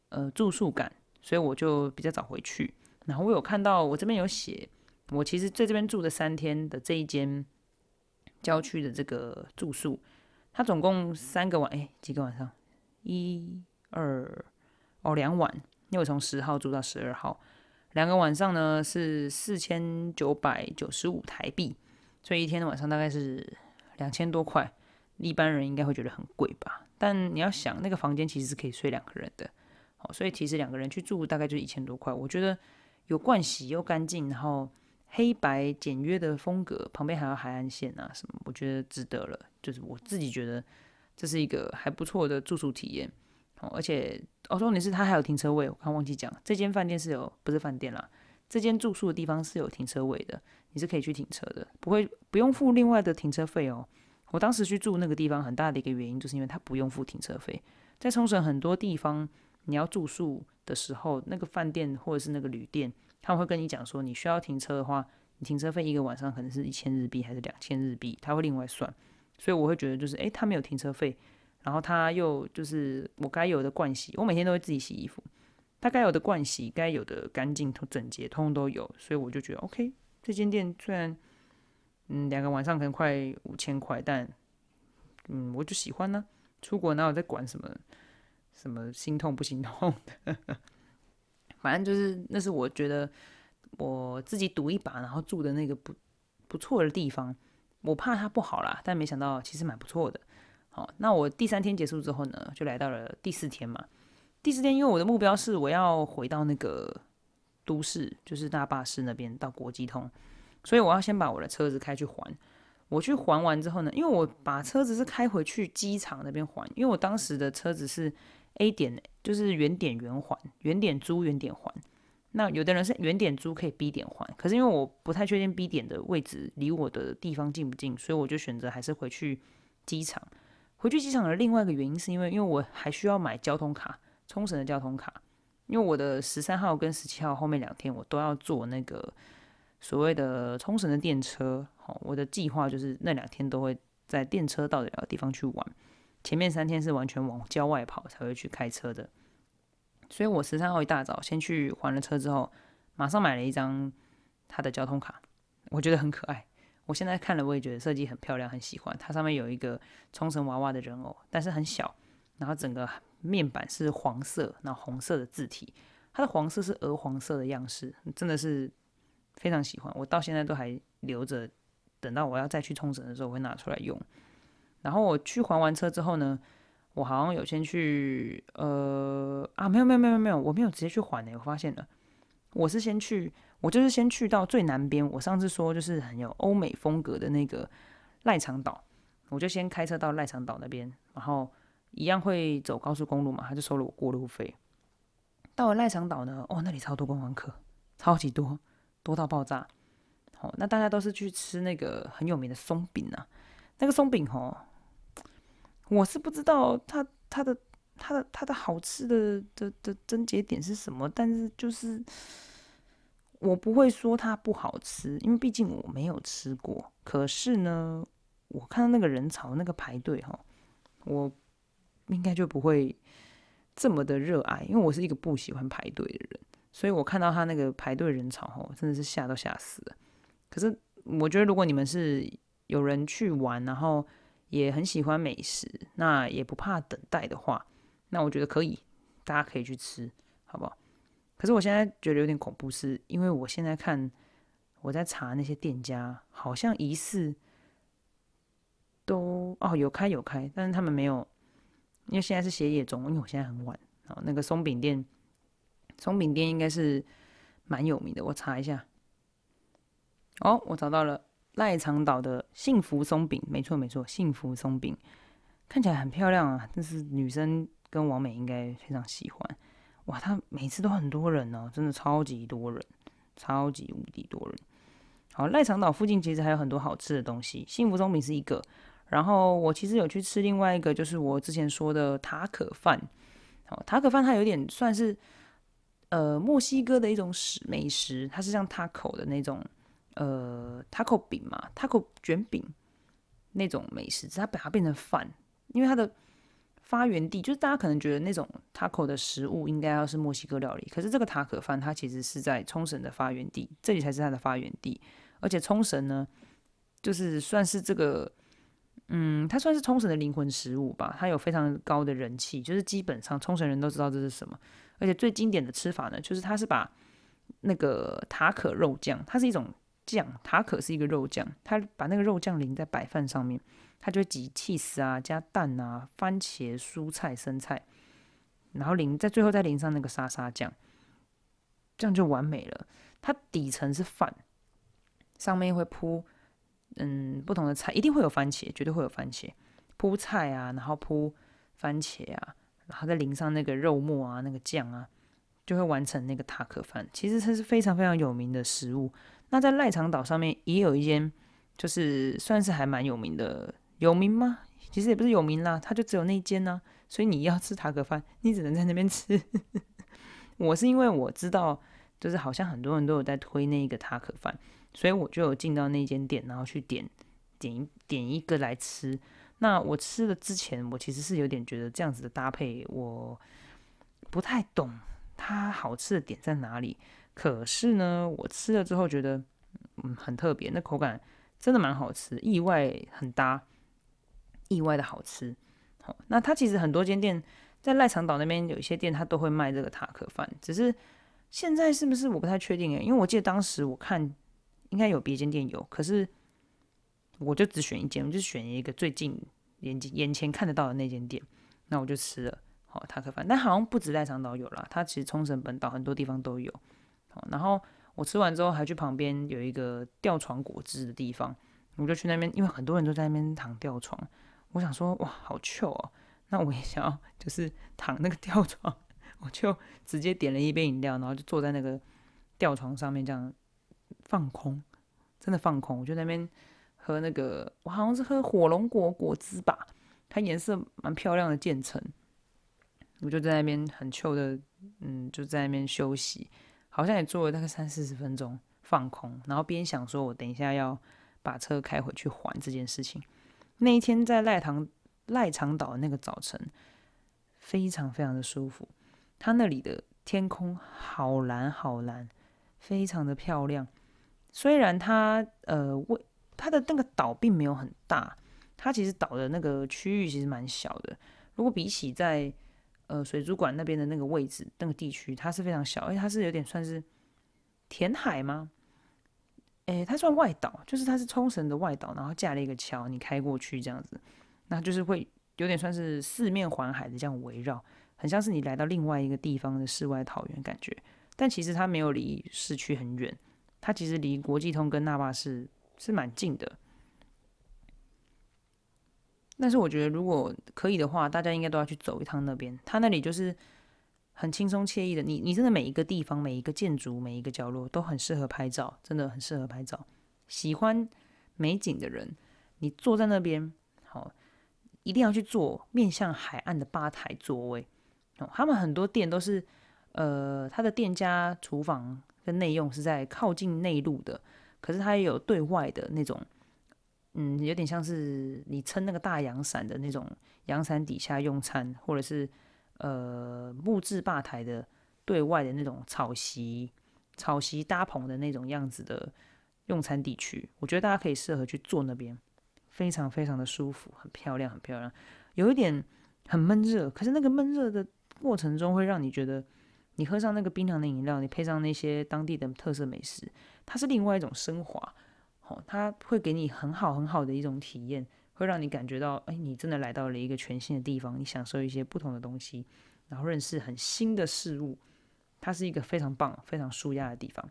呃住宿感，所以我就比较早回去。然后我有看到我这边有写，我其实在这边住的三天的这一间郊区的这个住宿，它总共三个晚，哎，几个晚上？一、二，哦，两晚，因为我从十号住到十二号，两个晚上呢是四千九百九十五台币。所以一天的晚上大概是两千多块，一般人应该会觉得很贵吧？但你要想，那个房间其实是可以睡两个人的，好，所以其实两个人去住大概就一千多块。我觉得有盥洗又干净，然后黑白简约的风格，旁边还有海岸线啊什么，我觉得值得了。就是我自己觉得这是一个还不错的住宿体验，哦，而且哦，重点是它还有停车位，我刚忘记讲，这间饭店是有不是饭店啦，这间住宿的地方是有停车位的。你是可以去停车的，不会不用付另外的停车费哦。我当时去住那个地方，很大的一个原因就是因为它不用付停车费。在冲绳很多地方，你要住宿的时候，那个饭店或者是那个旅店，他们会跟你讲说，你需要停车的话，你停车费一个晚上可能是一千日币还是两千日币，他会另外算。所以我会觉得就是，诶，他没有停车费，然后他又就是我该有的惯洗，我每天都会自己洗衣服，他该有的盥洗，该有的干净、整洁，通通都有，所以我就觉得 OK。这间店虽然，嗯，两个晚上可能快五千块，但，嗯，我就喜欢呢。出国哪有在管什么什么心痛不心痛的？反正就是那是我觉得我自己赌一把，然后住的那个不不错的地方。我怕它不好啦，但没想到其实蛮不错的。好，那我第三天结束之后呢，就来到了第四天嘛。第四天，因为我的目标是我要回到那个。都市就是大巴士那边到国际通，所以我要先把我的车子开去还。我去还完之后呢，因为我把车子是开回去机场那边还，因为我当时的车子是 A 点，就是原点原还，原点租原点还。那有的人是原点租可以 B 点还，可是因为我不太确定 B 点的位置离我的地方近不近，所以我就选择还是回去机场。回去机场的另外一个原因是因为，因为我还需要买交通卡，冲绳的交通卡。因为我的十三号跟十七号后面两天我都要坐那个所谓的冲绳的电车，好，我的计划就是那两天都会在电车到的地方去玩，前面三天是完全往郊外跑才会去开车的。所以我十三号一大早先去还了车之后，马上买了一张他的交通卡，我觉得很可爱。我现在看了，我也觉得设计很漂亮，很喜欢。它上面有一个冲绳娃娃的人偶，但是很小，然后整个面板是黄色，那红色的字体，它的黄色是鹅黄色的样式，真的是非常喜欢。我到现在都还留着，等到我要再去冲绳的时候，我会拿出来用。然后我去还完车之后呢，我好像有先去，呃啊，没有没有没有没有，我没有直接去还呢，我发现了，我是先去。我就是先去到最南边，我上次说就是很有欧美风格的那个赖长岛，我就先开车到赖长岛那边，然后一样会走高速公路嘛，他就收了我过路费。到了赖长岛呢，哦，那里超多观光客，超级多，多到爆炸。好，那大家都是去吃那个很有名的松饼啊，那个松饼哦，我是不知道它它的它的它的好吃的的的症结点是什么，但是就是。我不会说它不好吃，因为毕竟我没有吃过。可是呢，我看到那个人潮、那个排队哈，我应该就不会这么的热爱，因为我是一个不喜欢排队的人。所以我看到他那个排队人潮哈，真的是吓都吓死了。可是我觉得，如果你们是有人去玩，然后也很喜欢美食，那也不怕等待的话，那我觉得可以，大家可以去吃，好不好？可是我现在觉得有点恐怖，是因为我现在看我在查那些店家，好像疑似都哦有开有开，但是他们没有，因为现在是歇业中，因为我现在很晚哦。那个松饼店，松饼店应该是蛮有名的，我查一下。哦，我找到了赖长岛的幸福松饼，没错没错，幸福松饼看起来很漂亮啊，但是女生跟王美应该非常喜欢。哇，他每次都很多人哦，真的超级多人，超级无敌多人。好，赖长岛附近其实还有很多好吃的东西，幸福松饼是一个。然后我其实有去吃另外一个，就是我之前说的塔可饭。好，塔可饭它有点算是呃墨西哥的一种食美食，它是像塔口的那种呃塔口饼嘛塔口卷饼那种美食，它把它变成饭，因为它的。发源地就是大家可能觉得那种塔口的食物应该要是墨西哥料理，可是这个塔可饭它其实是在冲绳的发源地，这里才是它的发源地。而且冲绳呢，就是算是这个，嗯，它算是冲绳的灵魂食物吧，它有非常高的人气，就是基本上冲绳人都知道这是什么。而且最经典的吃法呢，就是它是把那个塔可肉酱，它是一种酱，塔可是一个肉酱，它把那个肉酱淋在白饭上面。它就会挤气丝啊，加蛋啊，番茄、蔬菜、生菜，然后淋在最后再淋上那个沙沙酱，这样就完美了。它底层是饭，上面会铺嗯不同的菜，一定会有番茄，绝对会有番茄，铺菜啊，然后铺番茄啊，然后再淋上那个肉末啊，那个酱啊，就会完成那个塔可饭。其实它是非常非常有名的食物。那在赖长岛上面也有一间，就是算是还蛮有名的。有名吗？其实也不是有名啦，它就只有那间呢。所以你要吃塔可饭，你只能在那边吃。我是因为我知道，就是好像很多人都有在推那个塔可饭，所以我就有进到那间店，然后去点点点一个来吃。那我吃了之前，我其实是有点觉得这样子的搭配，我不太懂它好吃的点在哪里。可是呢，我吃了之后觉得，嗯，很特别，那口感真的蛮好吃，意外很搭。意外的好吃，好，那它其实很多间店在赖长岛那边有一些店，它都会卖这个塔可饭，只是现在是不是我不太确定诶，因为我记得当时我看应该有别间店有，可是我就只选一间，我就选一个最近眼睛眼前看得到的那间店，那我就吃了好塔可饭，但好像不止赖长岛有啦，它其实冲绳本岛很多地方都有，好，然后我吃完之后还去旁边有一个吊床果汁的地方，我就去那边，因为很多人都在那边躺吊床。我想说，哇，好糗哦！那我也想要，就是躺那个吊床，我就直接点了一杯饮料，然后就坐在那个吊床上面，这样放空，真的放空。我就在那边喝那个，我好像是喝火龙果果汁吧，它颜色蛮漂亮的渐层。我就在那边很糗的，嗯，就在那边休息，好像也坐了大概三四十分钟放空，然后边想说我等一下要把车开回去还这件事情。那一天在赖塘赖长岛那个早晨，非常非常的舒服。它那里的天空好蓝好蓝，非常的漂亮。虽然它呃，为它的那个岛并没有很大，它其实岛的那个区域其实蛮小的。如果比起在呃水族馆那边的那个位置那个地区，它是非常小，而且它是有点算是填海吗？诶，它算外岛，就是它是冲绳的外岛，然后架了一个桥，你开过去这样子，那就是会有点算是四面环海的这样围绕，很像是你来到另外一个地方的世外桃源感觉。但其实它没有离市区很远，它其实离国际通跟那霸市是蛮近的。但是我觉得如果可以的话，大家应该都要去走一趟那边，它那里就是。很轻松惬意的，你你真的每一个地方、每一个建筑、每一个角落都很适合拍照，真的很适合拍照。喜欢美景的人，你坐在那边，好，一定要去坐面向海岸的吧台座位。哦，他们很多店都是，呃，他的店家厨房跟内用是在靠近内陆的，可是它也有对外的那种，嗯，有点像是你撑那个大阳伞的那种阳伞底下用餐，或者是。呃，木质吧台的对外的那种草席、草席搭棚的那种样子的用餐地区，我觉得大家可以适合去坐那边，非常非常的舒服，很漂亮，很漂亮。有一点很闷热，可是那个闷热的过程中会让你觉得，你喝上那个冰凉的饮料，你配上那些当地的特色美食，它是另外一种升华，哦，它会给你很好很好的一种体验。会让你感觉到，哎，你真的来到了一个全新的地方，你享受一些不同的东西，然后认识很新的事物，它是一个非常棒、非常舒压的地方。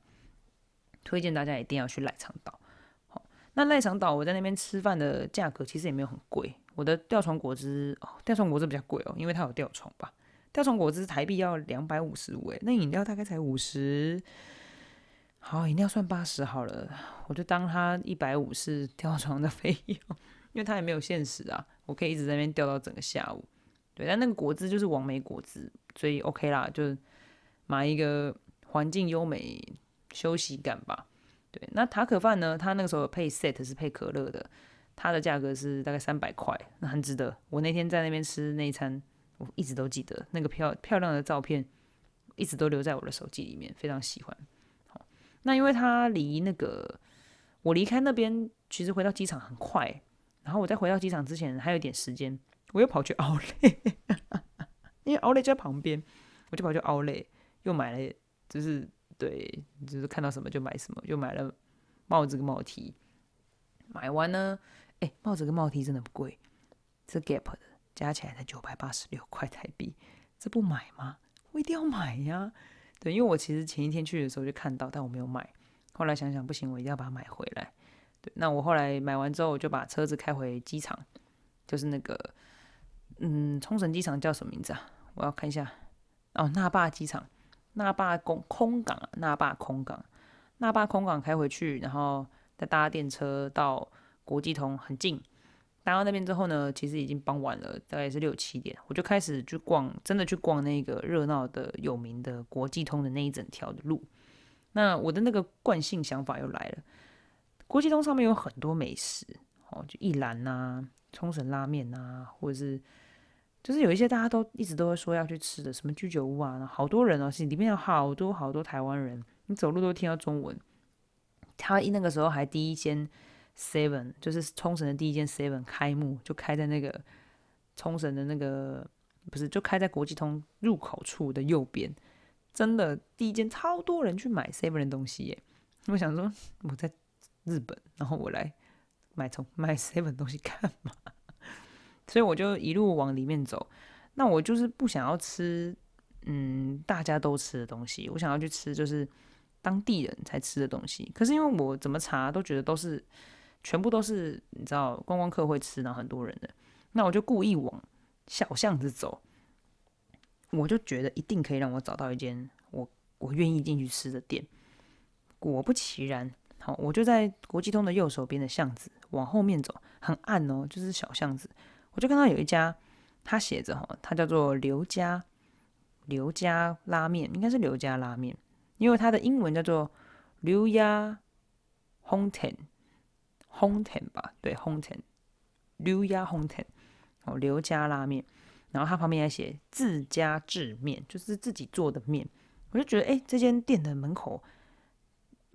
推荐大家一定要去赖长岛。好，那赖长岛我在那边吃饭的价格其实也没有很贵。我的吊床果汁，哦，吊床果汁比较贵哦，因为它有吊床吧。吊床果汁台币要两百五十五，哎，那饮料大概才五十。好，饮料算八十好了，我就当它一百五是吊床的费用。因为它也没有限时啊，我可以一直在那边吊到整个下午。对，但那个果汁就是王梅果汁，所以 OK 啦，就买一个环境优美、休息感吧。对，那塔可饭呢？它那个时候配 set 是配可乐的，它的价格是大概三百块，那很值得。我那天在那边吃那一餐，我一直都记得那个漂漂亮的照片，一直都留在我的手机里面，非常喜欢。好，那因为它离那个我离开那边，其实回到机场很快。然后我在回到机场之前还有一点时间，我又跑去奥莱，因为奥莱就在旁边，我就跑去奥莱，又买了，就是对，就是看到什么就买什么，又买了帽子跟帽 T。买完呢，哎，帽子跟帽 T 真的不贵，是 Gap 的加起来才九百八十六块台币，这不买吗？我一定要买呀！对，因为我其实前一天去的时候就看到，但我没有买，后来想想不行，我一定要把它买回来。那我后来买完之后，我就把车子开回机场，就是那个，嗯，冲绳机场叫什么名字啊？我要看一下。哦，那霸机场，那霸空空港，那霸空港，那霸空港开回去，然后再搭电车到国际通，很近。搭到那边之后呢，其实已经傍晚了，大概是六七点，我就开始去逛，真的去逛那个热闹的、有名的国际通的那一整条的路。那我的那个惯性想法又来了。国际通上面有很多美食，哦，就一兰呐、冲绳拉面呐，或者是就是有一些大家都一直都会说要去吃的，什么居酒屋啊，好多人哦，是里面有好多好多台湾人，你走路都听到中文。他一那个时候还第一间 Seven，就是冲绳的第一间 Seven 开幕，就开在那个冲绳的那个不是，就开在国际通入口处的右边，真的第一间超多人去买 Seven 的东西耶。我想说我在。日本，然后我来买从买 seven 东西干嘛？所以我就一路往里面走。那我就是不想要吃，嗯，大家都吃的东西。我想要去吃就是当地人才吃的东西。可是因为我怎么查都觉得都是全部都是你知道观光客会吃，然后很多人的。那我就故意往小巷子走，我就觉得一定可以让我找到一间我我愿意进去吃的店。果不其然。好，我就在国际通的右手边的巷子往后面走，很暗哦，就是小巷子。我就看到有一家，他写着哈，它叫做刘家刘家拉面，应该是刘家拉面，因为它的英文叫做刘家 home ten 吧，对 Hometen 刘家 Hometen 哦，刘家拉面。然后它旁边还写自家制面，就是自己做的面。我就觉得，哎，这间店的门口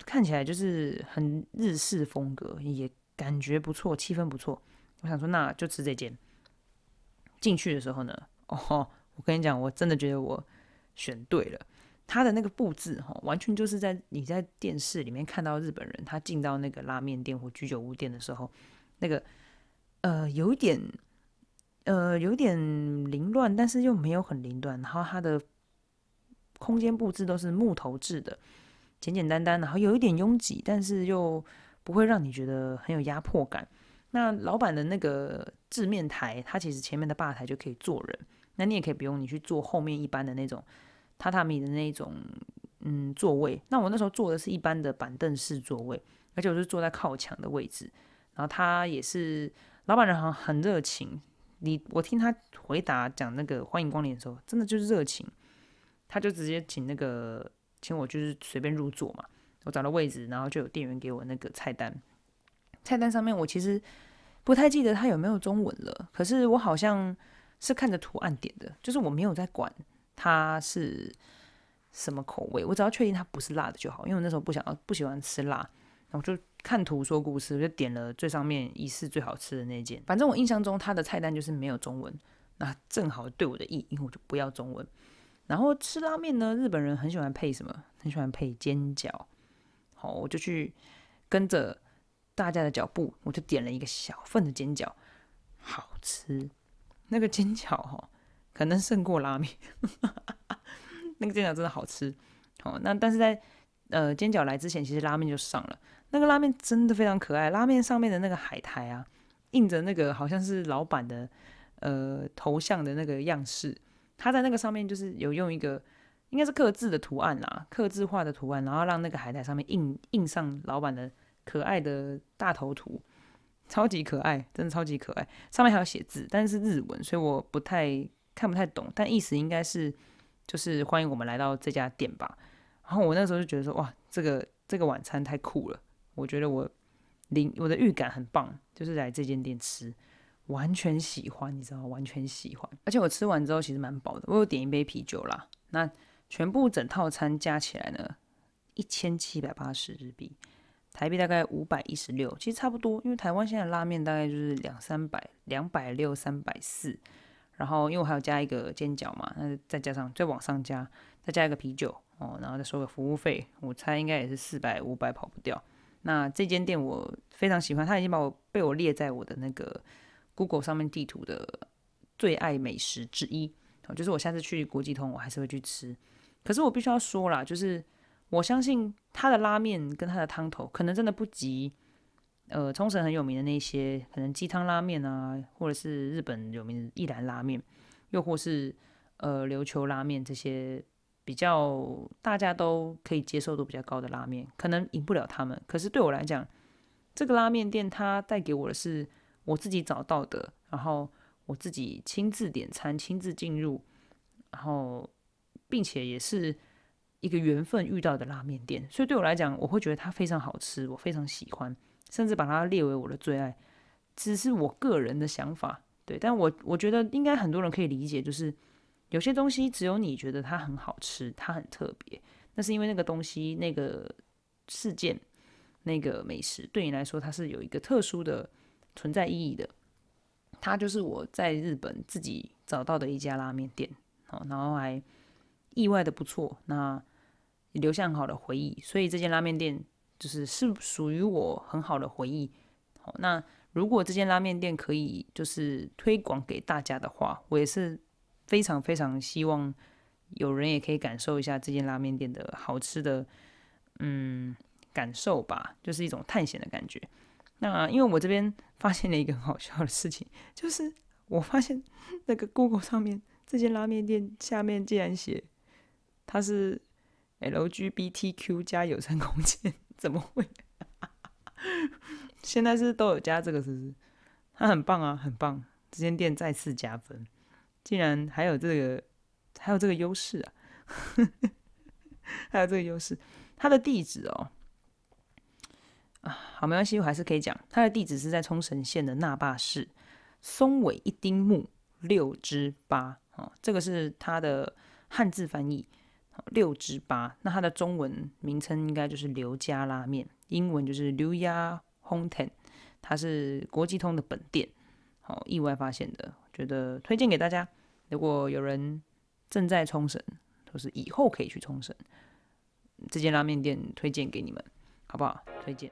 看起来就是很日式风格，也感觉不错，气氛不错。我想说，那就吃这间。进去的时候呢，哦，我跟你讲，我真的觉得我选对了。他的那个布置，哈，完全就是在你在电视里面看到日本人他进到那个拉面店或居酒屋店的时候，那个呃，有一点呃，有一点凌乱，但是又没有很凌乱。然后它的空间布置都是木头制的，简简单单，然后有一点拥挤，但是又不会让你觉得很有压迫感。那老板的那个制面台，它其实前面的吧台就可以坐人，那你也可以不用你去坐后面一般的那种。榻榻米的那种，嗯，座位。那我那时候坐的是一般的板凳式座位，而且我是坐在靠墙的位置。然后他也是老板人，好像很热情。你我听他回答讲那个欢迎光临的时候，真的就是热情。他就直接请那个请我就是随便入座嘛。我找到位置，然后就有店员给我那个菜单。菜单上面我其实不太记得他有没有中文了，可是我好像是看着图案点的，就是我没有在管。它是什么口味？我只要确定它不是辣的就好，因为我那时候不想要不喜欢吃辣，然后就看图说故事，我就点了最上面疑似最好吃的那件。反正我印象中它的菜单就是没有中文，那正好对我的意，因为我就不要中文。然后吃拉面呢，日本人很喜欢配什么？很喜欢配煎饺。好，我就去跟着大家的脚步，我就点了一个小份的煎饺，好吃。那个煎饺哈。可能胜过拉面，那个煎饺真的好吃。好，那但是在呃煎饺来之前，其实拉面就上了。那个拉面真的非常可爱，拉面上面的那个海苔啊，印着那个好像是老板的呃头像的那个样式。他在那个上面就是有用一个应该是刻字的图案啦，刻字化的图案，然后让那个海苔上面印印上老板的可爱的大头图，超级可爱，真的超级可爱。上面还有写字，但是日文，所以我不太。看不太懂，但意思应该是就是欢迎我们来到这家店吧。然后我那时候就觉得说，哇，这个这个晚餐太酷了，我觉得我灵我的预感很棒，就是来这间店吃，完全喜欢，你知道吗？完全喜欢。而且我吃完之后其实蛮饱的，我有点一杯啤酒啦。那全部整套餐加起来呢，一千七百八十日币，台币大概五百一十六，其实差不多，因为台湾现在拉面大概就是两三百，两百六三百四。然后因为我还要加一个煎饺嘛，那再加上再往上加，再加一个啤酒哦，然后再收个服务费，我猜应该也是四百五百跑不掉。那这间店我非常喜欢，他已经把我被我列在我的那个 Google 上面地图的最爱美食之一，就是我下次去国际通我还是会去吃。可是我必须要说啦，就是我相信他的拉面跟他的汤头可能真的不及。呃，冲绳很有名的那些，可能鸡汤拉面啊，或者是日本有名的一兰拉面，又或是呃琉球拉面这些比较大家都可以接受度比较高的拉面，可能赢不了他们。可是对我来讲，这个拉面店它带给我的是我自己找到的，然后我自己亲自点餐、亲自进入，然后并且也是一个缘分遇到的拉面店，所以对我来讲，我会觉得它非常好吃，我非常喜欢。甚至把它列为我的最爱，只是我个人的想法，对，但我我觉得应该很多人可以理解，就是有些东西只有你觉得它很好吃，它很特别，那是因为那个东西、那个事件、那个美食对你来说它是有一个特殊的存在意义的。它就是我在日本自己找到的一家拉面店，好，然后还意外的不错，那留下很好的回忆，所以这间拉面店。就是是属于我很好的回忆。好，那如果这间拉面店可以就是推广给大家的话，我也是非常非常希望有人也可以感受一下这间拉面店的好吃的嗯感受吧，就是一种探险的感觉。那因为我这边 发现了一个很好笑的事情，就是我发现 那个 Google 上面这间拉面店下面竟然写它是 LGBTQ 加有声空间。怎么会？现在是都有加这个，是不是？它很棒啊，很棒！这间店再次加分，竟然还有这个，还有这个优势啊！还有这个优势，它的地址哦，啊，好，没关系，我还是可以讲，它的地址是在冲绳县的那霸市松尾一丁目六之八哦，这个是它的汉字翻译，六之八。那它的中文名称应该就是刘家拉面，英文就是刘家 Hongten，它是国际通的本店。好，意外发现的，觉得推荐给大家。如果有人正在冲绳，或是以后可以去冲绳，这间拉面店推荐给你们，好不好？推荐。